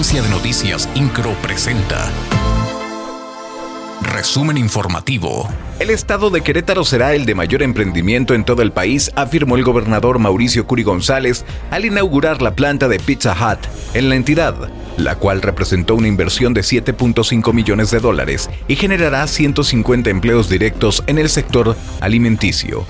Agencia de Noticias Incro presenta. Resumen informativo. El estado de Querétaro será el de mayor emprendimiento en todo el país, afirmó el gobernador Mauricio Curi González al inaugurar la planta de Pizza Hut en la entidad, la cual representó una inversión de 7.5 millones de dólares y generará 150 empleos directos en el sector alimenticio.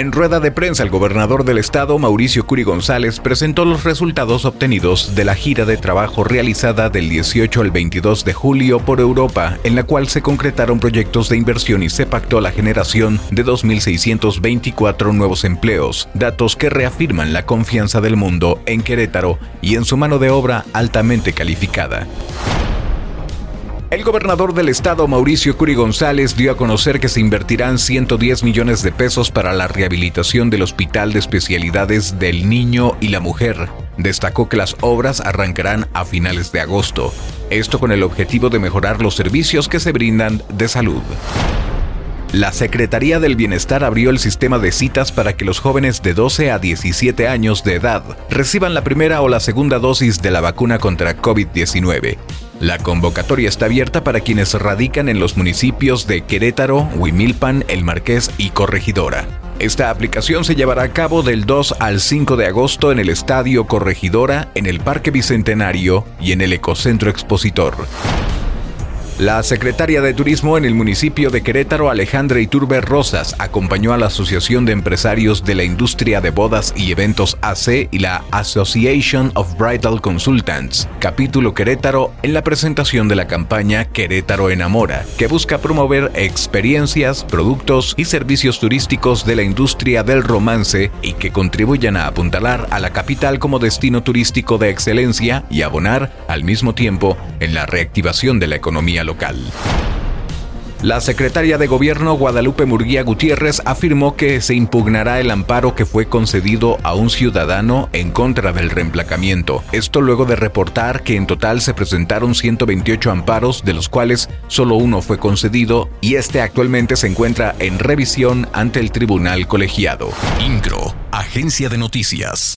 En rueda de prensa, el gobernador del estado, Mauricio Curi González, presentó los resultados obtenidos de la gira de trabajo realizada del 18 al 22 de julio por Europa, en la cual se concretaron proyectos de inversión y se pactó la generación de 2.624 nuevos empleos, datos que reafirman la confianza del mundo en Querétaro y en su mano de obra altamente calificada. El gobernador del estado, Mauricio Curi González, dio a conocer que se invertirán 110 millones de pesos para la rehabilitación del Hospital de Especialidades del Niño y la Mujer. Destacó que las obras arrancarán a finales de agosto, esto con el objetivo de mejorar los servicios que se brindan de salud. La Secretaría del Bienestar abrió el sistema de citas para que los jóvenes de 12 a 17 años de edad reciban la primera o la segunda dosis de la vacuna contra COVID-19. La convocatoria está abierta para quienes radican en los municipios de Querétaro, Huimilpan, El Marqués y Corregidora. Esta aplicación se llevará a cabo del 2 al 5 de agosto en el Estadio Corregidora, en el Parque Bicentenario y en el Ecocentro Expositor. La secretaria de Turismo en el municipio de Querétaro, Alejandra Iturbe Rosas, acompañó a la Asociación de Empresarios de la Industria de Bodas y Eventos AC y la Association of Bridal Consultants, capítulo Querétaro, en la presentación de la campaña Querétaro Enamora, que busca promover experiencias, productos y servicios turísticos de la industria del romance y que contribuyan a apuntalar a la capital como destino turístico de excelencia y abonar, al mismo tiempo, en la reactivación de la economía local La secretaria de Gobierno Guadalupe Murguía Gutiérrez afirmó que se impugnará el amparo que fue concedido a un ciudadano en contra del reemplacamiento. Esto luego de reportar que en total se presentaron 128 amparos, de los cuales solo uno fue concedido y este actualmente se encuentra en revisión ante el tribunal colegiado. INCRO, Agencia de Noticias.